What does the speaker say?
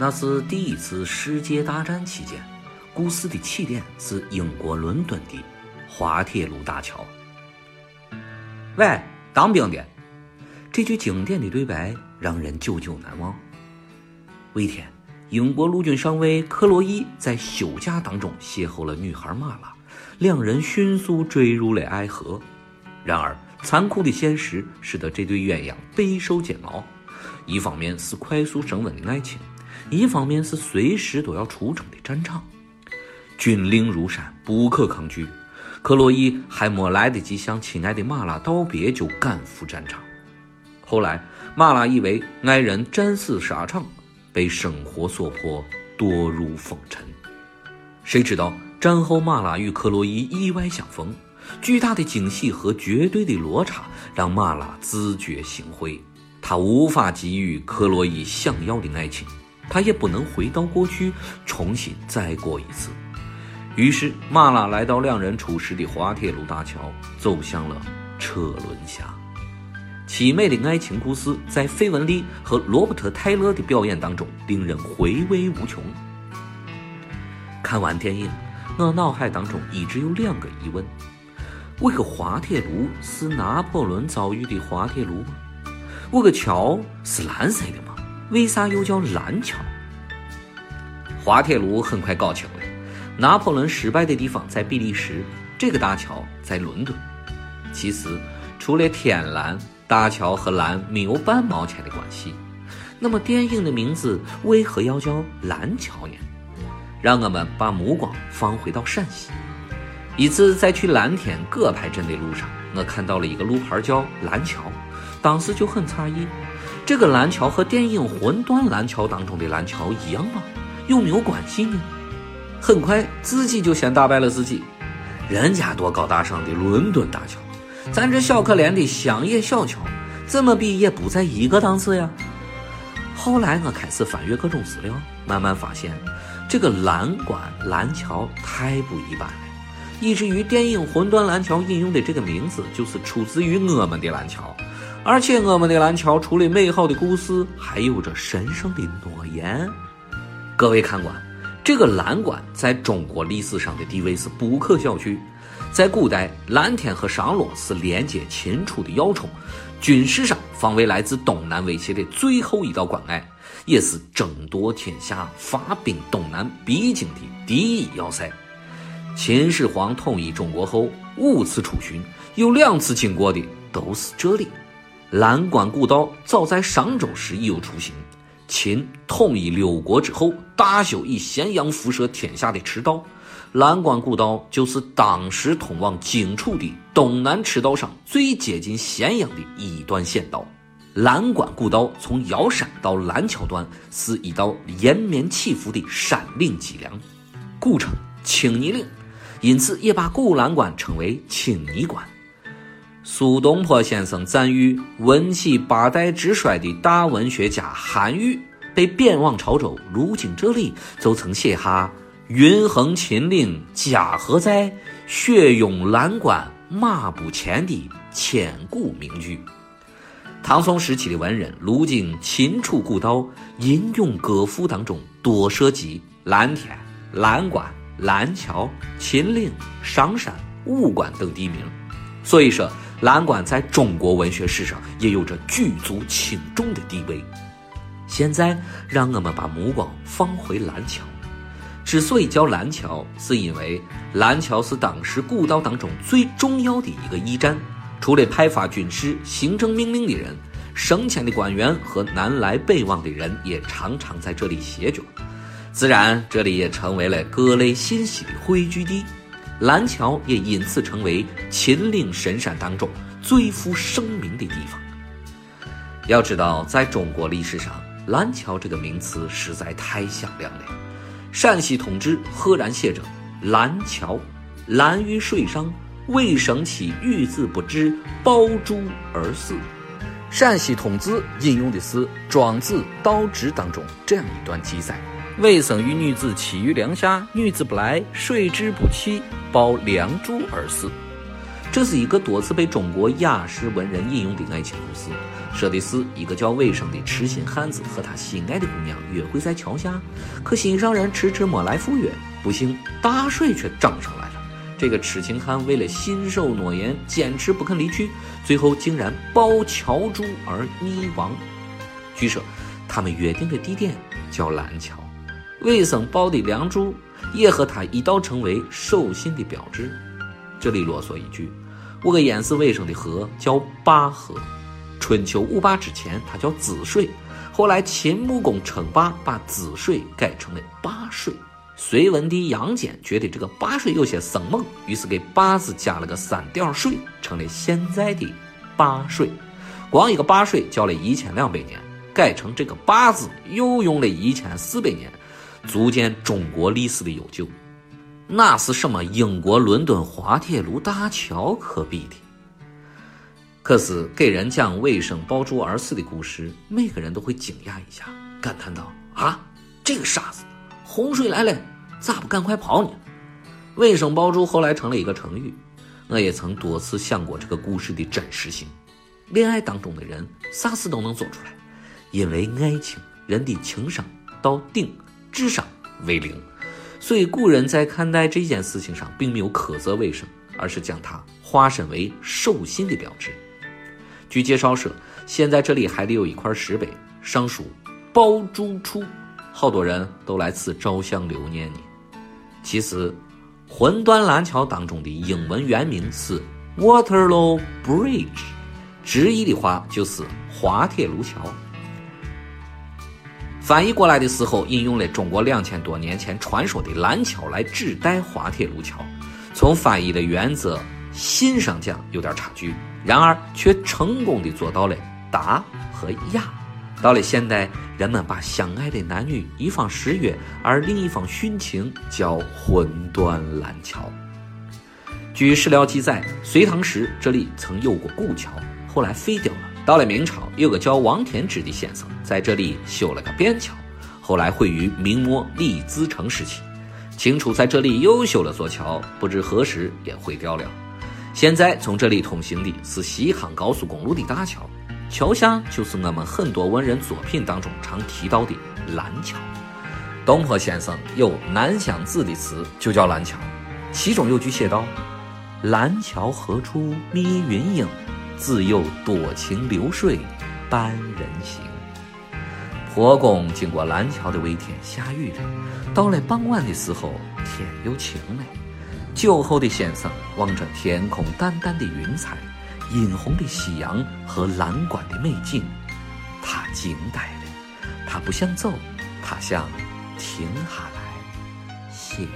那是第一次世界大战期间，故事的起点是英国伦敦的滑铁卢大桥。喂，当兵的，这句经典的对白让人久久难忘。一天，英国陆军上尉克洛伊在休假当中邂逅了女孩玛拉，两人迅速坠入了爱河。然而，残酷的现实使得这对鸳鸯备受煎熬。一方面是快速升温的爱情，一方面是随时都要出征的战场。军令如山，不可抗拒。克洛伊还没来得及向亲爱的玛拉道别，就赶赴战场。后来，玛拉以为爱人战死沙场。被生活所迫，堕入风尘。谁知道战后玛拉与克洛伊意外相逢，巨大的惊喜和绝对的落差让玛拉自觉心灰。她无法给予克洛伊想要的爱情，他也不能回到过去重新再过一次。于是，马拉来到两人初识的滑铁卢大桥，走向了车轮下。凄美的爱情故事，在费雯丽和罗伯特·泰勒的表演当中，令人回味无穷。看完电影，我脑海当中一直有两个疑问：我个滑铁卢是拿破仑遭遇的滑铁卢吗？我个桥是蓝色的？为啥又叫蓝桥？滑铁卢很快搞清了，拿破仑失败的地方在比利时，这个大桥在伦敦。其实，除了天蓝。大桥和蓝没有半毛钱的关系，那么电影的名字为何要叫蓝桥呢？让我们把目光放回到陕西。一次在去蓝天葛牌镇的路上，我看到了一个路牌叫蓝桥，当时就很诧异，这个蓝桥和电影《魂断蓝桥》当中的蓝桥一样吗？有没有关系呢？很快自己就先打败了自己，人家多高大上的伦敦大桥。咱这小可怜的乡野小桥，怎么比也不在一个档次呀？后来我开始翻阅各种资料，慢慢发现，这个蓝关蓝桥太不一般了，以至于电影《魂断蓝桥》引用的这个名字就是出自于我们的蓝桥，而且我们的蓝桥除了美好的故事，还有着神圣的诺言。各位看官，这个蓝关在中国历史上的地位是不可小觑。在古代，蓝天和商洛是连接秦楚的要冲，军事上防卫来自东南威胁的最后一道关隘，也是争夺天下、发兵东南必经的第一要塞。秦始皇统一中国后五次出巡，有两次经过的都是这里。蓝关古道早在商周时已有雏形。秦统一六国之后，大修以咸阳辐射天下的驰道。蓝关古道就是当时通往荆楚的东南赤道上最接近咸阳的一段险道。蓝关古道从瑶山到蓝桥段是一道连绵起伏的山岭脊梁，古称青泥岭，因此也把古蓝关称为青泥关。苏东坡先生赞誉文起八代之衰的大文学家韩愈，被贬往潮州，如今这里，就曾写下。云横秦岭家何在？雪拥蓝关马不前的千古名句。唐宋时期的文人如今秦楚古道，吟咏歌赋当中多涉及蓝天、蓝关、蓝桥、秦岭、商山、武关等地名，所以说蓝关在中国文学史上也有着举足轻重的地位。现在，让我们把目光放回蓝桥。之所以叫蓝桥，是因为蓝桥是当时古道当中最重要的一个驿站。除了派发军事、行政命令的人，升迁的官员和南来北往的人也常常在这里歇脚。自然，这里也成为了各类信息的汇聚地。蓝桥也因此成为秦岭神山当中最负盛名的地方。要知道，在中国历史上，蓝桥这个名词实在太响亮了。陕西通志赫然写着：“蓝桥，蓝于水上，未生其玉子不知，包珠而死。”陕西通志引用的是《庄子·道直》当中这样一段记载：“未生与女子栖于梁下，女子不来，水之不起，抱梁柱而死。”这是一个多次被中国雅士文人引用的爱情故事，说的是一个叫魏生的痴心汉子和他心爱的姑娘约会在桥下，可心上人迟迟没来赴约，不幸大水却涨上来了。这个痴情汉为了信守诺言，坚持不肯离去，最后竟然抱桥柱而溺亡。据说他们约定的地点叫蓝桥，魏生抱的梁柱也和他一道成为守信的标志。这里啰嗦一句，我个淹死魏生的河叫灞河。春秋五霸之前，它叫滋水，后来秦穆公称霸，把滋水改成了灞水。隋文帝杨坚觉得这个灞水有些生猛，于是给灞字加了个三点水，成了现在的灞水。光一个灞水叫了一千两百年，改成这个灞字又用了一千四百年，足见中国历史的悠久。那是什么英国伦敦滑铁卢大桥可比的？可是给人讲卫生抱柱而死的故事，每个人都会惊讶一下，感叹道：“啊，这个傻子，洪水来了，咋不赶快跑呢？”卫生抱柱后来成了一个成语。我也曾多次想过这个故事的真实性。恋爱当中的人，啥事都能做出来，因为爱情，人的情商到顶，智商为零。所以，古人在看待这件事情上，并没有苛责卫生，而是将它化身为守信的标志。据介绍说，现在这里还得有一块石碑，上书“抱柱处”，好多人都来此照相留念呢。其实，魂断蓝桥当中的英文原名是 Waterloo Bridge，直译的话就是滑铁卢桥。翻译过来的时候，引用了中国两千多年前传说的蓝桥来指代滑铁卢桥。从翻译的原则信上讲有点差距，然而却成功的做到了达和雅。到了现代，人们把相爱的男女一方失约，而另一方殉情，叫魂断蓝桥。据史料记载，隋唐时这里曾有过古桥，后来废掉了。到了明朝，有个叫王天之的先生在这里修了个便桥，后来毁于明末李自成时期。清初在这里又修了座桥，不知何时也毁掉了。现在从这里通行的是西康高速公路的大桥，桥下就是我们很多文人作品当中常提到的蓝桥。东坡先生有《南乡子》的词就叫蓝桥，其中有句写道：“蓝桥何处觅云影？”自幼多情流水伴人行。婆公经过蓝桥的微天下雨了，到了傍晚的时候，天又晴了。酒后的先生望着天空淡淡的云彩、殷红的夕阳和蓝关的美景，他惊呆了。他不想走，他想停下来写。